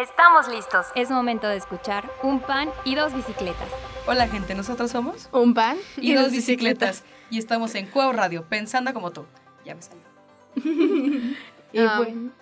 Estamos listos. Es momento de escuchar Un pan y dos bicicletas. Hola gente, nosotros somos Un pan y, dos bicicletas. Y estamos en Cuau Radio, pensando como tú. Ya me salió. Y Ah, bueno,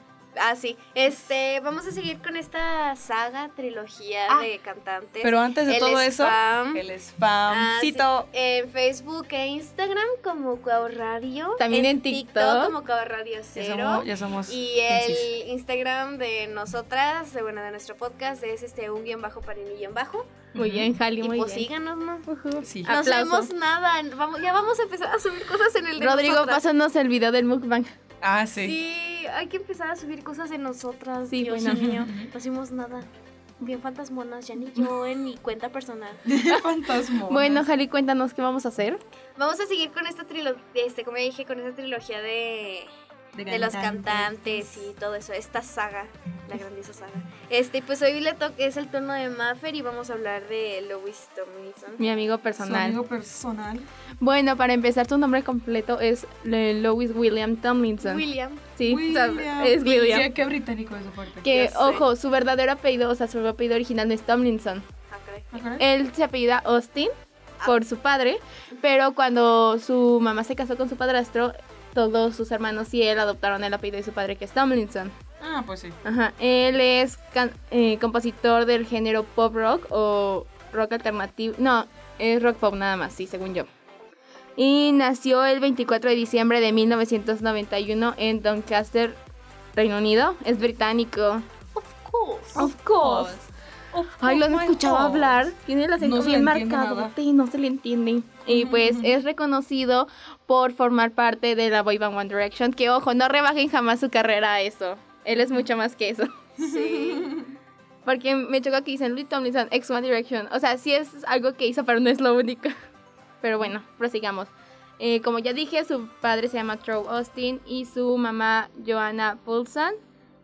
Ah, sí. Este, vamos a seguir con esta saga, trilogía Ah, de cantantes. Pero antes de El todo eso, spam. el Ah, sí. spamcito. En Facebook e Instagram como Cuau Radio. También en TikTok. como Cuau Radio Ya Cero. somos, ya somos Y el. Instagram de nosotras, de, bueno, de nuestro podcast, es este un guion bajo para un guion bajo. muy bien, Jali, Y muy pues bien. síganos, ¿no? Sí. No sabemos nada. Vamos, ya vamos a empezar a subir cosas en el de Rodrigo, nosotras. pásanos el video del mukbang. Ah, sí. Sí, hay que empezar a subir cosas de nosotras. Sí, Dios bueno. mío. No hicimos nada. Bien fantasmonas, ya ni yo en mi cuenta personal. Fantasma. Bueno, Jali, cuéntanos qué vamos a hacer. Vamos a seguir con esta trilogía, este, como ya dije, con esta trilogía de, de los cantantes y todo eso, esta saga, la grandiosa saga. Este, pues hoy le toca, es el turno de Maffer y vamos a hablar de Louis Tomlinson. Mi amigo Su personal. amigo personal. Bueno, para empezar, tu nombre completo es eh, Louis William Tomlinson. William. sí, o sea, William. es William. Qué, qué británico eso, fuerte. Que, ojo, su verdadero apellido, o sea, su apellido original no es Tomlinson. Ah, caray. Ajá. Él se apellida Austin por su padre, pero cuando su mamá se casó con su padrastro, todos sus hermanos y él adoptaron el apellido de su padre, que es Tomlinson. Ah, pues sí. Ajá. Él es eh, compositor del género pop rock o rock alternativo. No, es rock pop nada más, sí, según yo. Y nació el 24 de diciembre de 1991 en Doncaster, Reino Unido. Es británico. Of course. Of course. Of Ay, lo han course, escuchado hablar. Tiene el acento No bien marcado. Sí, no se le entiende. Y pues es reconocido por formar parte de la boy band One Direction. Que ojo, no rebajen jamás su carrera a eso. Él es mucho más que eso. Sí. Porque me chocó que dicen Louis Tomlinson, ex One Direction. O sea, sí es algo que hizo, pero no es lo único. Pero bueno, prosigamos. Eh, como ya dije, su padre se llama Troy Austin y su mamá Joanna Poulson.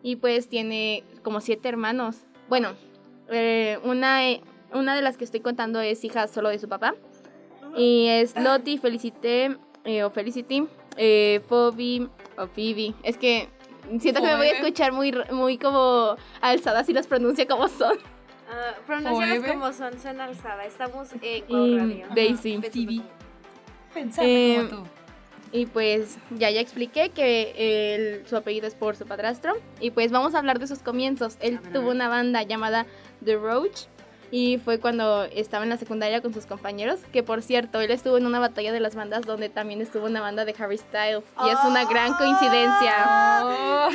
Y pues tiene como siete hermanos. Bueno, eh, una, eh, una de las que estoy contando es hija solo de su papá. Y es Lottie, Felicité, eh, o Felicity, eh, Phoebe, o Phoebe. Es que siento que me voy a escuchar muy, r- muy como alzada si los pronuncio como son. Ah, pronúncialas Phoebe. como son, son alzada. Estamos en Y Cuau Radio. Daisy. Ajá, Phoebe. pensando Pensando Eh, como tú. Y pues ya ya expliqué que su apellido es por su padrastro. Y pues vamos a hablar de sus comienzos. Él ver, tuvo una banda llamada The Roach. Y fue cuando estaba en la secundaria con sus compañeros. Que por cierto, él estuvo en una batalla de las bandas donde también estuvo una banda de Harry Styles. Y es una gran coincidencia. Oh.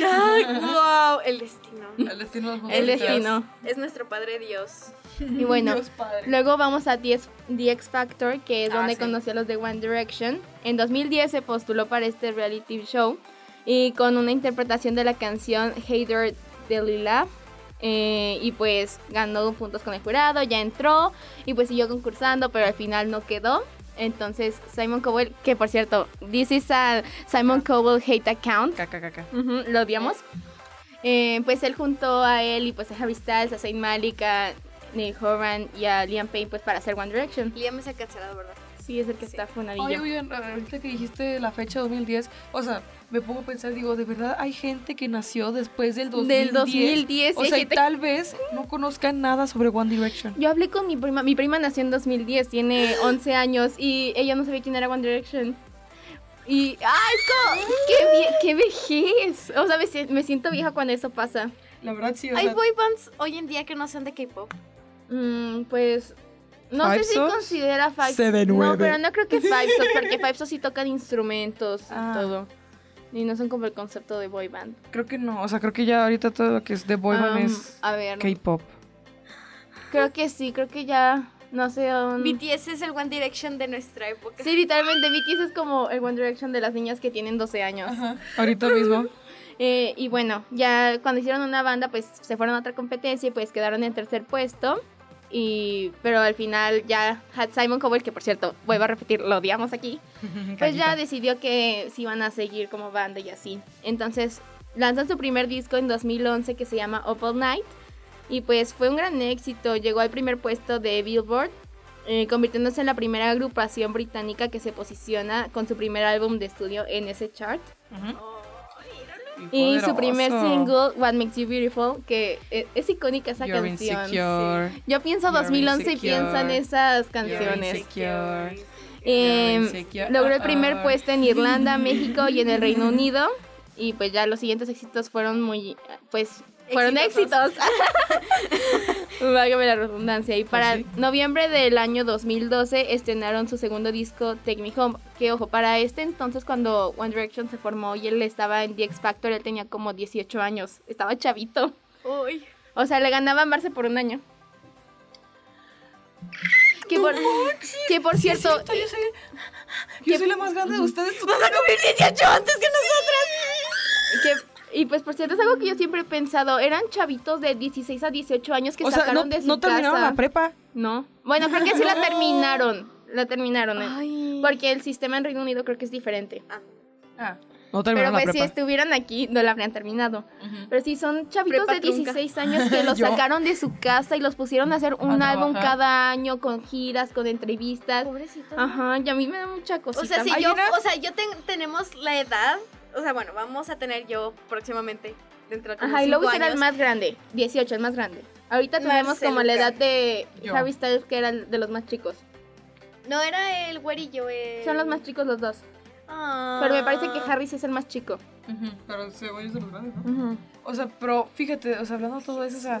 Wow, el destino. El destino El destino. Es nuestro padre Dios. Y bueno, Dios padre. Luego vamos a The X- The X Factor, que es Ah, donde sí. conocí a los de One Direction. En 2010 se postuló para este reality show y con una interpretación de la canción Hater de Lila. Eh, y pues ganó puntos con el jurado, ya entró y pues siguió concursando, pero al final no quedó. Entonces Simon Cowell, que por cierto, this is a Simon Cowell hate account, caca. Ujú, lo odiamos. Eh, pues él juntó a él y pues a Harry Styles, a Zayn Malik, a Nick Horan y a Liam Payne pues para hacer One Direction. Liam es el cancelado, ¿verdad? Sí, es el que Sí. está funadillo. Oye, oigan, ahorita que dijiste la fecha 2010, o sea, me pongo a pensar, digo, de verdad hay gente que nació después del 2010. Del 2010. O sea, y gente- tal vez no conozcan nada sobre One Direction. Yo hablé con mi prima, mi prima nació en 2010, tiene 11 años y ella no sabía quién era One Direction. Y, ¡ay, co- qué, vie- qué vejez! O sea, me, me siento vieja cuando eso pasa. La verdad sí, o Hay boy bands hoy en día que no son de K-pop. Mm, pues, no sé ¿Five si considera Five No, pero no creo que Five Souls, porque Five Souls sí tocan instrumentos y Ah. todo. Y no son como el concepto de boy band. creo que no, o sea, creo que ya ahorita todo lo que es de boy band Um, es K-pop. creo que sí, creo que ya, no sé. um, BTS es el One Direction de nuestra época. Sí, literalmente BTS es como el One Direction de las niñas que tienen 12 años. Ahorita mismo. Eh, y bueno, ya cuando hicieron una banda, pues se fueron a otra competencia y pues quedaron en tercer puesto. Y, pero al final ya had Simon Cowell, que por cierto, vuelvo a repetir, lo odiamos aquí, pues ya decidió que se iban a seguir como banda y así. Entonces lanzan su primer disco en 2011 que se llama Up All Night. Y pues fue un gran éxito, llegó al primer puesto de Billboard, eh, convirtiéndose en la primera agrupación británica que se posiciona con su primer álbum de estudio en ese chart. Ujú. Y su primer single, What Makes You Beautiful, que e, es, icónica esa canción. Yo pienso 2011 y pienso en esas canciones. Eh, logró el primer puesto en Irlanda, México y en el Reino Unido. Y pues ya los siguientes éxitos fueron muy, pues fueron éxitos. Vágame la redundancia. Y para pues noviembre del año 2012 estrenaron su segundo disco, Take Me Home. Que ojo, para este entonces cuando One Direction se formó y él estaba en The X Factor, él tenía como 18 años. Estaba chavito. Uy. O sea, le ganaba a Marce por un año. Que por, que por cierto. yo soy, yo soy la más grande de ustedes. Tú vas a cumplir 18 antes que nosotras. Que y pues por cierto es algo que yo siempre he pensado, eran chavitos de 16 a 18 años que sacaron de su no terminaron la prepa. No. Bueno, creo que sí la terminaron. La terminaron. ¿eh? Porque el sistema en Reino Unido creo que es diferente. Ah. ah. No Pero pues si estuvieran aquí no la habrían terminado. Pero sí son chavitos de 16 años que los sacaron de su casa y los pusieron a hacer un álbum cada año con giras, con entrevistas. Pobrecitos. Ajá, y a mí me da mucha cosita. O sea, si yo, o sea, yo tenemos la edad o sea, bueno, vamos a tener yo próximamente dentro de Ajá, y luego será el más grande, 18, el más grande. Ahorita tenemos como la edad de Harry Styles, que era el de los más chicos. No, era el güerillo, el... Son los más chicos los dos. Pero me parece que Harry sí es el más chico. Pero Cebollos es de los grandes, ¿no? O sea, pero fíjate, o sea, hablando de todo eso, o sea,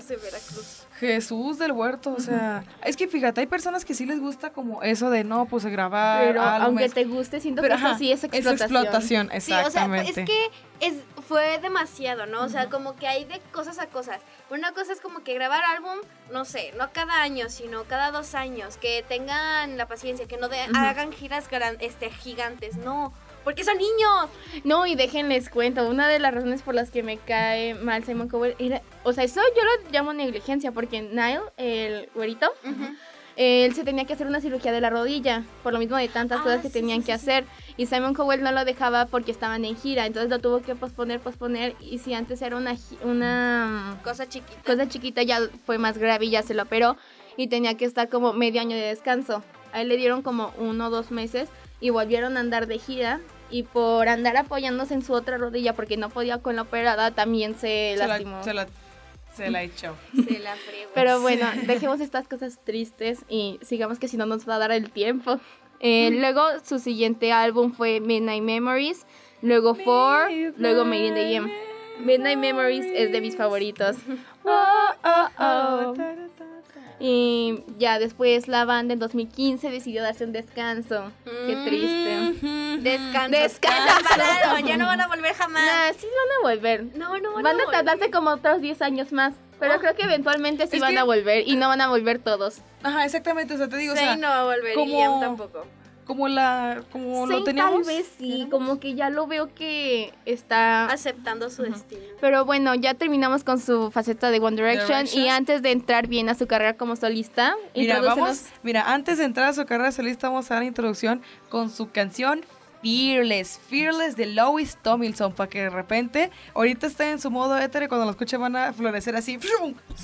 Jesús del huerto, o sea, es que fíjate, hay personas que sí les gusta como eso de no, pues grabar. Pero aunque te guste, siento que eso sí es explotación. Es explotación, exactamente. Sí, o sea, es que es, fue demasiado, ¿no? O sea, como que hay de cosas a cosas. Una cosa es como que grabar álbum, no sé, no cada año, sino cada dos años, que tengan la paciencia, que no hagan giras este, gigantes, no porque son niños. No, y déjenles cuento, una de las razones por las que me cae mal Simon Cowell era, o sea, eso yo lo llamo negligencia, porque Nile, el güerito, él se tenía que hacer una cirugía de la rodilla, por lo mismo de tantas ah, cosas que tenían que hacer, y Simon Cowell no lo dejaba porque estaban en gira, entonces lo tuvo que posponer, posponer, y si antes era una, una cosa chiquita, cosa chiquita ya fue más grave y ya se lo operó, y tenía que estar como medio año de descanso. A él le dieron como uno o dos meses y volvieron a andar de gira y por andar apoyándose en su otra rodilla porque no podía con la operada también se, lastimó. se, la, se la echó. Se la fregó. Pero bueno, dejemos estas cosas tristes y sigamos que si no nos va a dar el tiempo. Eh, luego su siguiente álbum fue Midnight Memories, luego Four, luego Made in the Game. Midnight Memories es de mis favoritos. Oh, oh, oh. Y ya después la banda en 2015 decidió darse un descanso. Qué triste. Descanso. Descanso. ya no van a volver jamás. Nah, sí van a volver. No, no van, van a, tardarse como otros 10 años más. Pero oh. creo que eventualmente sí van a volver y no van a volver todos. Ajá, exactamente. O sea, te digo, sí, o sea, no va a volver y tampoco como la como lo teníamos. Tal vez sí, como que ya lo veo que está aceptando su destino. Pero bueno, ya terminamos con su faceta de One Direction, y antes de entrar bien a su carrera como solista, mira, vamos, mira, antes de entrar a su carrera solista vamos a dar la introducción con su canción Fearless, Fearless de Lois Tomlinson, para que de repente ahorita esté en su modo éter y cuando lo escuchen van a florecer así,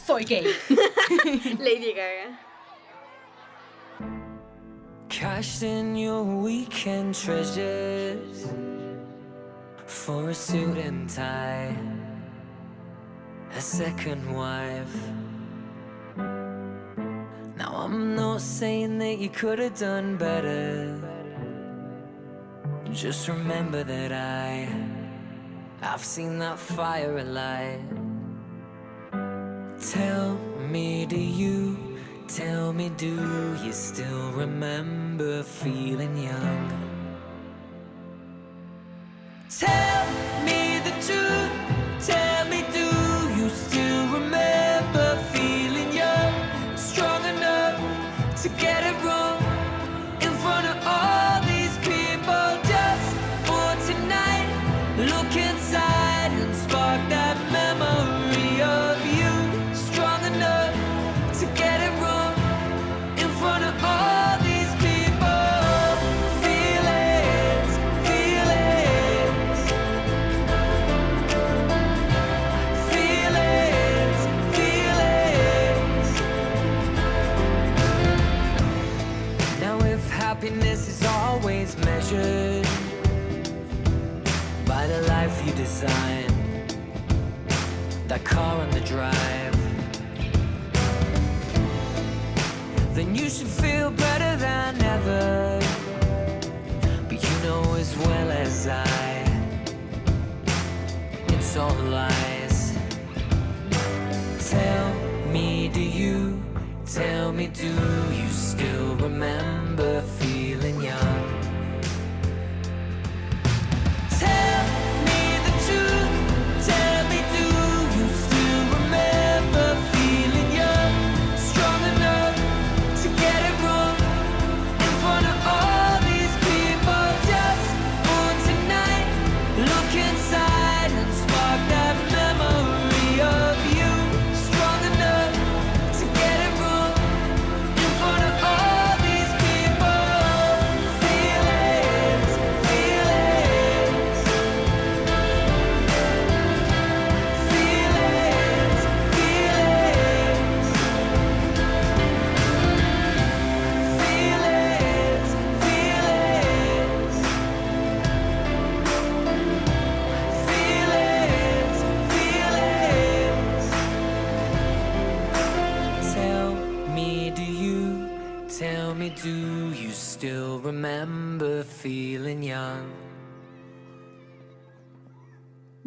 soy gay. Lady Gaga. Cashed in your weekend treasures for a suit and tie, a second wife. Now I'm not saying that you could have done better. Just remember that I, I've seen that fire alight. Tell me, do you? Tell me, do you still remember feeling young? Tell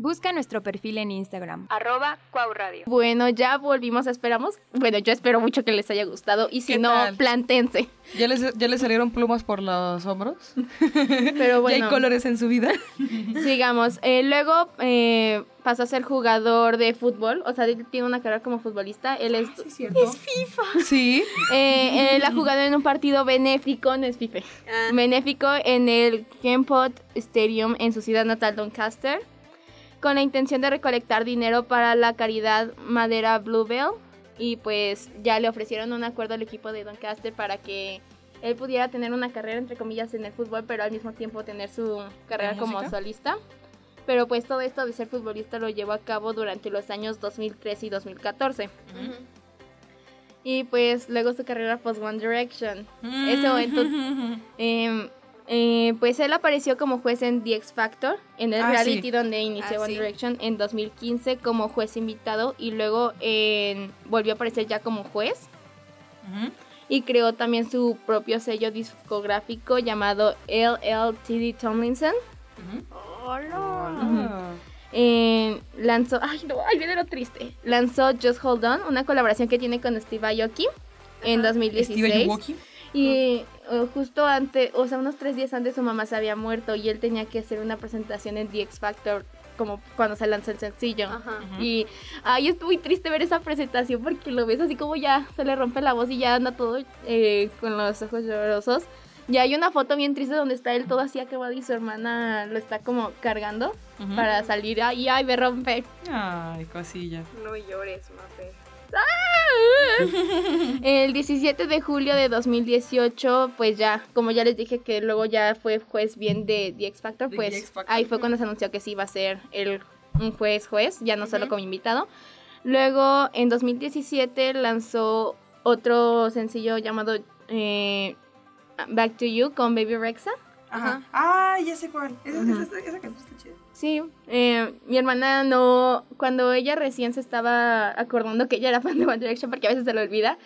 Busca nuestro perfil en Instagram, arroba cuauradio. Bueno, ya volvimos, esperamos. Bueno, yo espero mucho que les haya gustado. Y si ¿Qué no, tal? plantense. ¿Ya les, ¿Ya les salieron plumas por los hombros? Pero ¿Ya hay bueno, colores en su vida? sigamos. Eh, luego eh, pasó a ser jugador de fútbol. O sea, él tiene una carrera como futbolista. Él es. Sí. Eh, él ha jugado en un partido benéfico, no es FIFA, Ah. benéfico en el Kempot Stadium en su ciudad natal, Doncaster, con la intención de recolectar dinero para la caridad Madera Bluebell. Y pues ya le ofrecieron un acuerdo al equipo de Doncaster para que él pudiera tener una carrera, entre comillas, en el fútbol, pero al mismo tiempo tener su carrera como solista. Pero pues todo esto de ser futbolista lo llevó a cabo durante los años 2013 y 2014. Y pues luego su carrera post One Direction. Ese momento, em, eh, pues él apareció como juez en The X Factor, en el Ah, reality sí. donde inició Ah, One sí. Direction en 2015 como juez invitado y luego en- volvió a aparecer ya como juez. Y creó también su propio sello discográfico llamado LLTD Tomlinson. Eh, lanzó, ay no, ay viene lo triste. Lanzó Just Hold On, una colaboración que tiene con Steve Aoki en 2016. Steve Aoki. Y eh, justo antes, o sea, unos tres días antes su mamá se había muerto y él tenía que hacer una presentación en The X Factor como cuando se lanzó el sencillo. Ajá. Y ay, es muy triste ver esa presentación porque lo ves así como ya se le rompe la voz y ya anda todo eh, con los ojos llorosos. Y hay una foto bien triste donde está él todo así acabado y su hermana lo está como cargando para salir. Ay, ay, me rompe. Ay, cosilla. No llores, Mafe. El 17 de julio de 2018, pues ya, como ya les dije que luego ya fue juez bien de The X Factor, pues The X Factor. ahí fue cuando se anunció que sí iba a ser el, un juez juez, ya no solo como invitado. Luego, en 2017 lanzó otro sencillo llamado eh, Back to You con Baby Rexa. Ajá. Ah, ya sé cuál. Esa, Ujú. esa, esa canción está chida. Sí, eh, mi hermana no, cuando ella recién se estaba acordando que ella era fan de One Direction, porque a veces se lo olvida,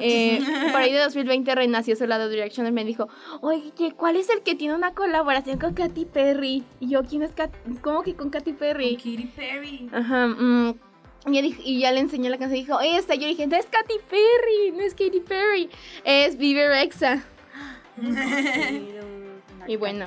eh, por ahí de 2020 renació su lado Direction y me dijo, oye, ¿cuál es el que tiene una colaboración con Katy Perry? Y yo, ¿quién es Katy? ¿Cómo que con Katy Perry? Katy Perry. Ajá, mm, y, yo dije- y ya le enseñé la canción y dijo, esta, yo dije, no es Katy Perry, no es Katy Perry, es Vivi Rexa. Y bueno.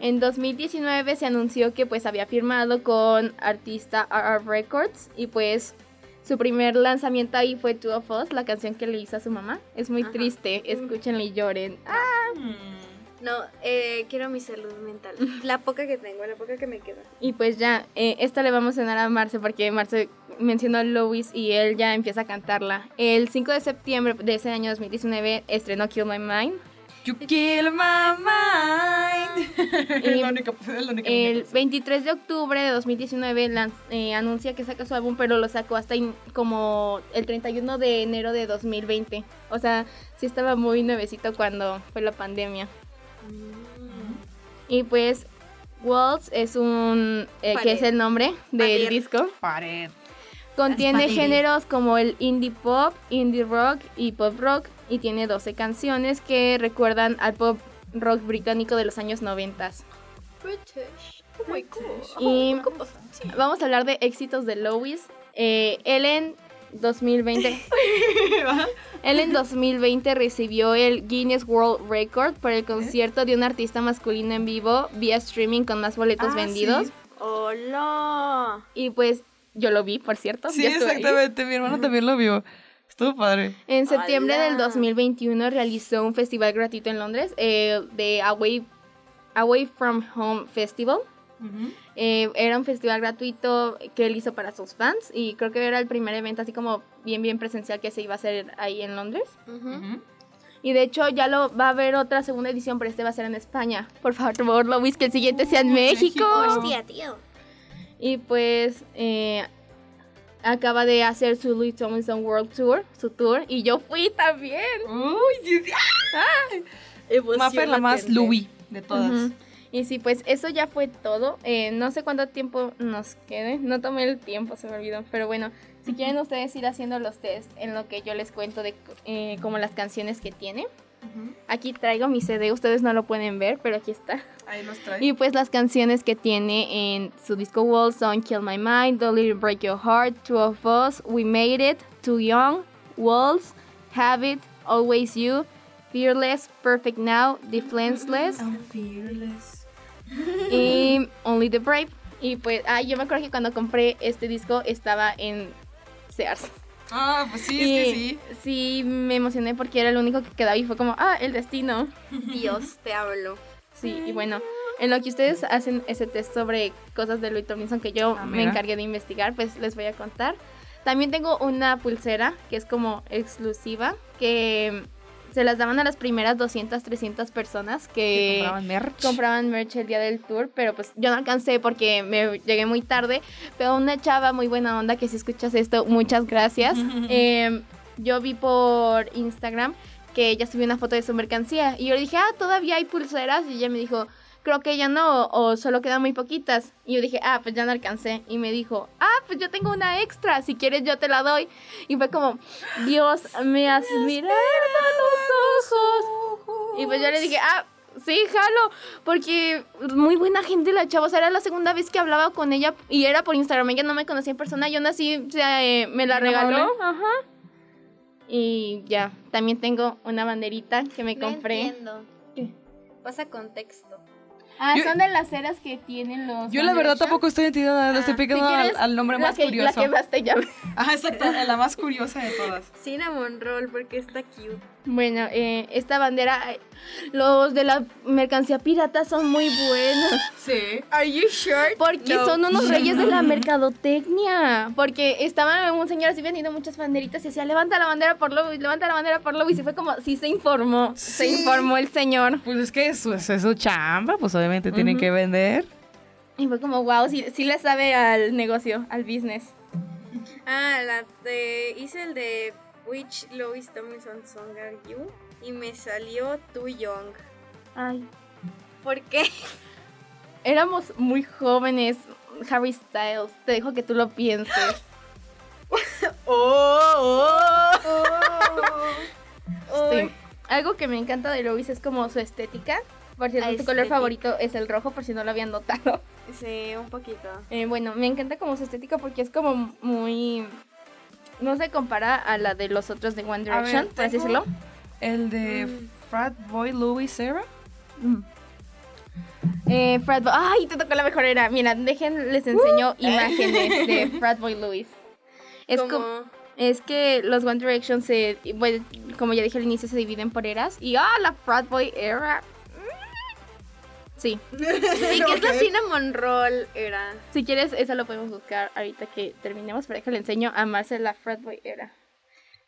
En 2019 se anunció que pues había firmado con artista RR Records y pues su primer lanzamiento ahí fue Two of Us, la canción que le hizo a su mamá. Es muy Ajá. triste, escúchenla y lloren. Ah, Mm. No, eh, quiero mi salud mental. La poca que tengo, la poca que me queda. y pues ya, eh, esta le vamos a sonar a Marce porque Marce mencionó a Louis y él ya empieza a cantarla. El 5 de septiembre de ese año 2019 estrenó Kill My Mind. You kill my mind. La la El cosa. 23 de octubre de 2019 lan- eh, anuncia que saca su álbum, pero lo sacó hasta in- como el 31 de enero de 2020. O sea, sí estaba muy nuevecito cuando fue la pandemia. Y pues, Waltz es un. eh, que es el nombre del Pared. disco. Pared. Contiene géneros como el indie pop, indie rock y pop rock y tiene 12 canciones que recuerdan al pop rock británico de los años 90. British. Oh my gosh. Y vamos a hablar de éxitos de Lois. Eh, Ellen 2020. Ellen 2020 recibió el Guinness World Record por el concierto de un artista masculino en vivo vía streaming con más boletos Ah, vendidos. sí. Hola. Y pues yo lo vi, por cierto. Sí, ahí. exactamente. Mi hermano también lo vio. Estuvo padre. En septiembre del ¡Hala! 2021 realizó un festival gratuito en Londres eh, de Away, Away From Home Festival. Eh, era un festival gratuito que él hizo para sus fans y creo que era el primer evento así como bien bien presencial que se iba a hacer ahí en Londres. Y de hecho ya lo va a haber otra segunda edición, pero este va a ser en España. Por favor, Luis, que el siguiente sea en México. Hostia, tío. Y pues eh, acaba de hacer su Louis Tomlinson World Tour, su tour, y yo fui también. Uy, sí, sí. Maffer la más Louis de todas. Y sí, pues eso ya fue todo. Eh, no sé cuánto tiempo nos quede. No tomé el tiempo, se me olvidó. Pero bueno, si quieren ustedes ir haciendo los test en lo que yo les cuento de eh, como las canciones que tiene. Aquí traigo mi CD, ustedes no lo pueden ver, pero aquí está. Ahí los trae. Y pues las canciones que tiene en su disco Wall son Kill My Mind, Don't Let It Break Your Heart, Two of Us, We Made It, Too Young, Walls, Habit, Always You, Fearless, Perfect Now, Defenseless y Only the Brave. Y pues, ay, yo me acuerdo que cuando compré este disco estaba en Sears. Ah, pues sí, y es que sí. sí, me emocioné porque era el único que quedaba y fue como, ah, el destino. Dios, te hablo. Sí, y bueno, en lo que ustedes hacen ese test sobre cosas de Louis Tomlinson que yo Ah, me encargué de investigar, pues les voy a contar. También tengo una pulsera que es como exclusiva, que se las daban a las primeras 200, 300 personas Que que compraban merch. compraban merch el día del tour, pero pues yo no alcancé porque me llegué muy tarde. Pero una chava muy buena onda que si escuchas esto, muchas gracias. Eh, yo vi por Instagram que ella subió una foto de su mercancía y yo le dije, ah, todavía hay pulseras y ella me dijo, creo que ya no o solo quedan muy poquitas. Y yo dije, ah, pues ya no alcancé. Y me dijo, ah, pues yo tengo una extra, si quieres yo te la doy. Y fue como, Dios, me has mirado a los ojos. Y pues yo le dije, ah, sí, jalo, porque muy buena gente la chava, o sea, era la segunda vez que hablaba con ella y era por Instagram, ella no me conocía en persona, yo nací, o sea, eh, me la regaló, ajá. Y ya, también tengo una banderita que me No compré. entiendo. ¿Qué? Pasa contexto. Ah, Yo- son de las ceras que tienen los... Yo la verdad tampoco estoy entendiendo nada, estoy Ah, picando Si al, nombre más que- curioso. La que más te llame. Ajá, exacto, la más curiosa de todas. Cinnamon Roll porque está cute. Bueno, eh, esta bandera, los de la mercancía pirata son muy buenos. Sí. Are you sure? Porque No. son unos reyes de la mercadotecnia. Porque estaba un señor así vendiendo muchas banderitas y decía, levanta la bandera por Lobo, levanta la bandera por Lobo. Y se fue como, sí se informó. Se informó el señor. Pues es que eso, eso es su chamba, pues obviamente tienen que vender. Y fue como, wow, sí, sí le sabe al negocio, al business. Ah, la de. Hice el de Which Louis Tomlinson Song Are You? Y me salió Too Young. Ay. ¿Por qué? Éramos muy jóvenes, Harry Styles. Te dejo que tú lo pienses. Oh, Sí. Algo que me encanta de Lois es como su estética. Por cierto, tu color favorito es el rojo, por si no lo habían notado. Sí, un poquito. Eh, bueno, me encanta como su estética porque es como muy... No se compara a la de los otros de One ver, Direction, por así decirlo. El de Mm. Frat Boy Louis Sarah. Eh, Frat Boy... ¡Ay, te tocó la mejor era! Mira, dejen, les enseño imágenes de Frat Boy Louis. Es como... Es que los One Direction se... Bueno, como ya dije al inicio, se dividen por eras. Y ¡ah, la Frat Boy era! Sí. ¿Y qué es la Cinnamon Roll? Era. Si quieres, eso lo podemos buscar ahorita que terminemos. Pero déjale enseño a Marcel la Frat Boy era.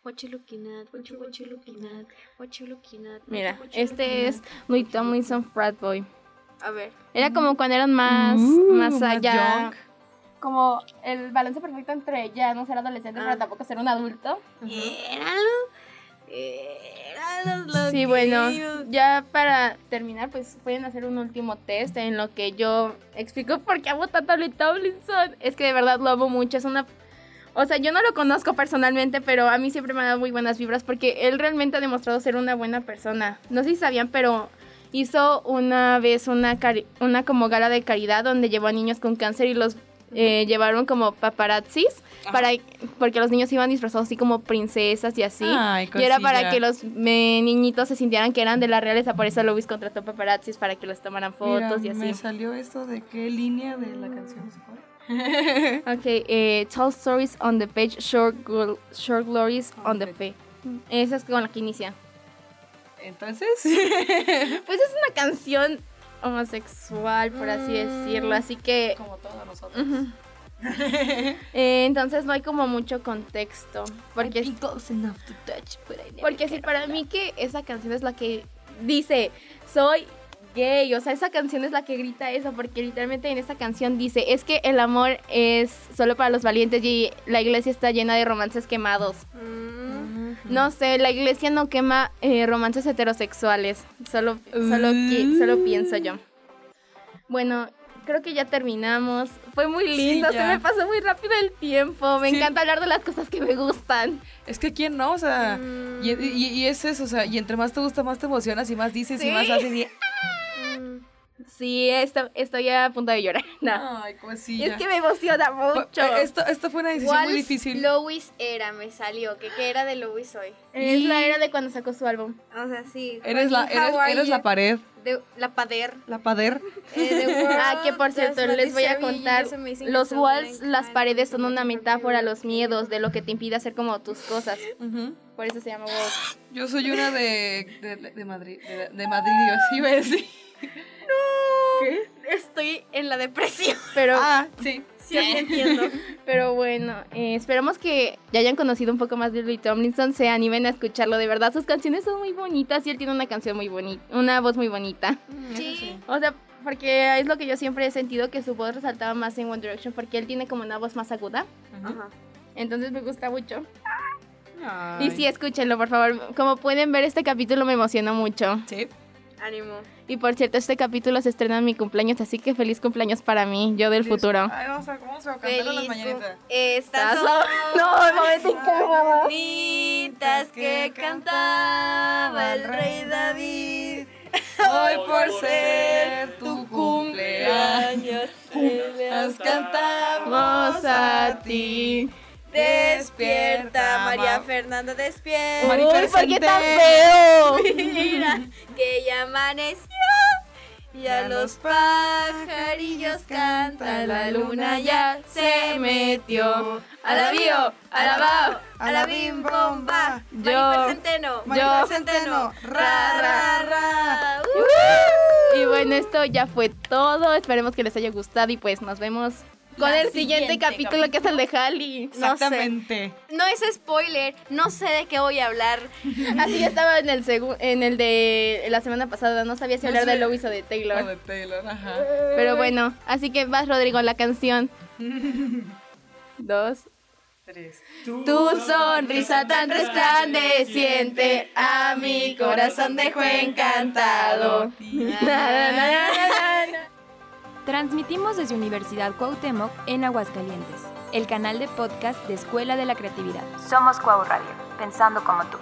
What you looking at? What you, what you looking at? What you looking at? What Mira, you, what you este looking es Louis Tomlinson Frat Boy. at? A ver. Era como cuando eran más, Uh, más más allá. young. Como el balance perfecto entre ya no ser adolescente, Ah. pero tampoco ser un adulto. Eran los Sí, bueno, ya para terminar, pues pueden hacer un último test en lo que yo explico por qué amo tanto a Louis Tomlinson. Es que de verdad lo amo mucho, es una O sea, yo no lo conozco personalmente, pero a mí siempre me ha dado muy buenas vibras porque él realmente ha demostrado ser una buena persona. No sé si sabían, pero hizo una vez una, una como gala de caridad donde llevó a niños con cáncer y los eh, llevaron como paparazzis para porque los niños iban disfrazados así como princesas y así. Ay, y era para que los eh, niñitos se sintieran que eran de la realeza, por eso Luis contrató paparazzis para que los tomaran fotos Mira, y Me así. salió esto de qué línea de la canción se fue. Ok, eh, tall stories on the page, short, gl- short glories on the page. Esa es con la que inicia. Entonces, Pues es una canción homosexual, por así decirlo, así que como todos nosotros. eh, entonces no hay como mucho contexto, porque porque sí para mí que esa canción es la que dice soy gay, o sea esa canción es la que grita eso, porque literalmente en esa canción dice es que el amor es solo para los valientes y la iglesia está llena de romances quemados. Mm, No sé, la iglesia no quema eh, romances heterosexuales. Solo, solo, qui- solo pienso yo. Bueno, creo que ya terminamos. Fue muy lindo, se ya. me pasó muy rápido el tiempo. Me Sí. encanta hablar de las cosas que me gustan. Es que quién no, o sea, y, y- y es eso, o sea, y entre más te gusta, más te emocionas y más dices y Sí. más haces y... Sí, esto, estoy a punto de llorar. No. Ay, cómo es que me emociona mucho. Esto, esto fue una decisión muy ¿Cuál difícil. Lois era? Me salió. ¿Qué, qué era de Lois hoy? Es la era de cuando sacó su álbum. O sea, sí. Eres la, eres, eres la pared, De- la pader. la pader. Eh, Ah, que por cierto, les voy a contar, los walls, las paredes son una metáfora a los miedos, de lo que te impide hacer como tus cosas. Ujú. Por eso se llama walls. Yo soy una de, de, de Madrid, de, de Madrid, yo sí iba a decir. Estoy en la depresión. Pero, Ah, sí. Sí, sí entiendo. pero bueno, eh, esperamos que ya hayan conocido un poco más de Louis Tomlinson, se animen a escucharlo. De verdad, sus canciones son muy bonitas y él tiene una canción muy bonita, una voz muy bonita. Sí. O sea, porque es lo que yo siempre he sentido que su voz resaltaba más en One Direction, porque él tiene como una voz más aguda. Ajá. Entonces me gusta mucho. Ay. Y sí, escúchenlo, por favor. Como pueden ver, este capítulo me emocionó mucho. Sí. Ánimo. Y por cierto, este capítulo se estrena en mi cumpleaños, así que feliz cumpleaños para mí, yo del futuro. Ay, vamos a, vamos a cantar las Feliz. mañanitas. Estas ¿Estás son No, no me incómodo. bonitas que cantaba el rey David. Hoy por ser tu cumpleaños, las cantamos a ti. Despierta, María ma- Fernanda, despierta. Marifer Uy, ¿por qué tan Centeno. feo? Mira, que ya amaneció. Y a Ya los los pajarillos cantan, la luna ya se metió. A la bio, a la bao, a la bim bomba. Yo. Marifer Centeno, Marifer yo. Centeno, ra, ra, ra. Uh. Y bueno, esto ya fue todo. Esperemos que les haya gustado y pues nos vemos con el siguiente, siguiente capítulo, que es el de Halley. No sé. Exactamente. No es spoiler, no sé de qué voy a hablar. Así estaba en el en el de la semana pasada, no sabía si No hablar sé. de Lois o de Lo Taylor. de Taylor, ajá. Pero bueno, así que vas Rodrigo la canción. Dos. Tres. Tu sonrisa tan resplandeciente a mi corazón dejó encantado. Na, na, na, na, na. Transmitimos desde Universidad Cuauhtémoc en Aguascalientes, el canal de podcast de Escuela de la Creatividad. Somos Cuau Radio, pensando como tú.